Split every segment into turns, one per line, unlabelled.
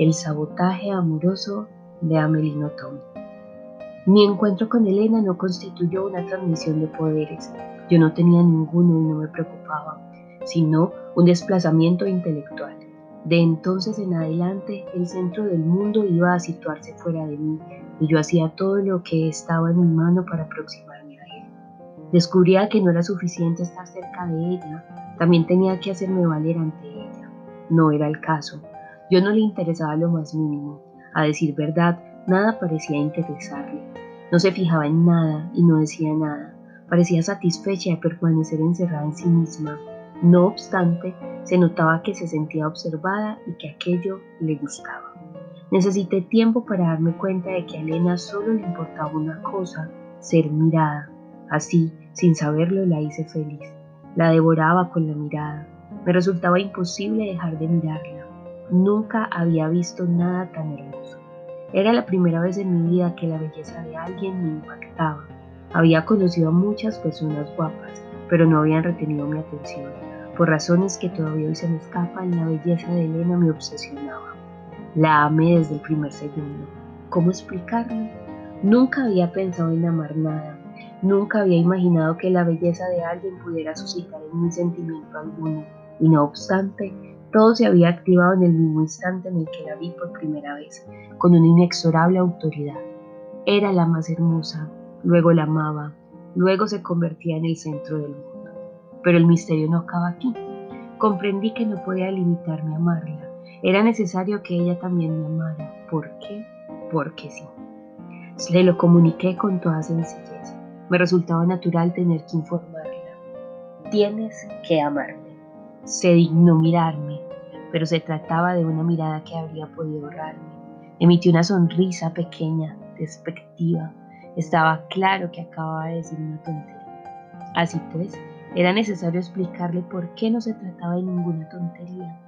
El sabotaje amoroso de Amelino Tom. Mi encuentro con Elena no constituyó una transmisión de poderes. Yo no tenía ninguno y no me preocupaba, sino un desplazamiento intelectual. De entonces en adelante, el centro del mundo iba a situarse fuera de mí y yo hacía todo lo que estaba en mi mano para aproximarme a él. Descubría que no era suficiente estar cerca de ella, también tenía que hacerme valer ante ella. No era el caso. Yo no le interesaba lo más mínimo. A decir verdad, nada parecía interesarle. No se fijaba en nada y no decía nada. Parecía satisfecha de permanecer encerrada en sí misma. No obstante, se notaba que se sentía observada y que aquello le gustaba. Necesité tiempo para darme cuenta de que a Elena solo le importaba una cosa, ser mirada. Así, sin saberlo, la hice feliz. La devoraba con la mirada. Me resultaba imposible dejar de mirarla. Nunca había visto nada tan hermoso. Era la primera vez en mi vida que la belleza de alguien me impactaba. Había conocido a muchas personas guapas, pero no habían retenido mi atención. Por razones que todavía hoy se me escapan, la belleza de Elena me obsesionaba. La amé desde el primer segundo. ¿Cómo explicarlo? Nunca había pensado en amar nada. Nunca había imaginado que la belleza de alguien pudiera suscitar en mí sentimiento alguno. Y no obstante, todo se había activado en el mismo instante en el que la vi por primera vez, con una inexorable autoridad. Era la más hermosa, luego la amaba, luego se convertía en el centro del mundo. Pero el misterio no acaba aquí. Comprendí que no podía limitarme a amarla. Era necesario que ella también me amara. ¿Por qué? Porque sí. Le lo comuniqué con toda sencillez. Me resultaba natural tener que informarla. Tienes que amarme. Se dignó mirarme, pero se trataba de una mirada que habría podido ahorrarme. Emitió una sonrisa pequeña, despectiva. Estaba claro que acababa de decir una tontería. Así pues, era necesario explicarle por qué no se trataba de ninguna tontería.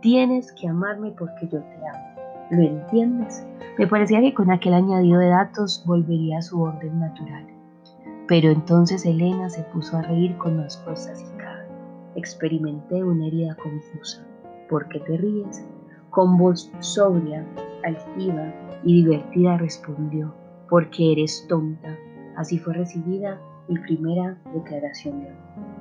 Tienes que amarme porque yo te amo. ¿Lo entiendes? Me parecía que con aquel añadido de datos volvería a su orden natural. Pero entonces Elena se puso a reír con más fuerzas y cabe. Experimenté una herida confusa. ¿Por qué te ríes? Con voz sobria, altiva y divertida respondió, porque eres tonta. Así fue recibida mi primera declaración de amor.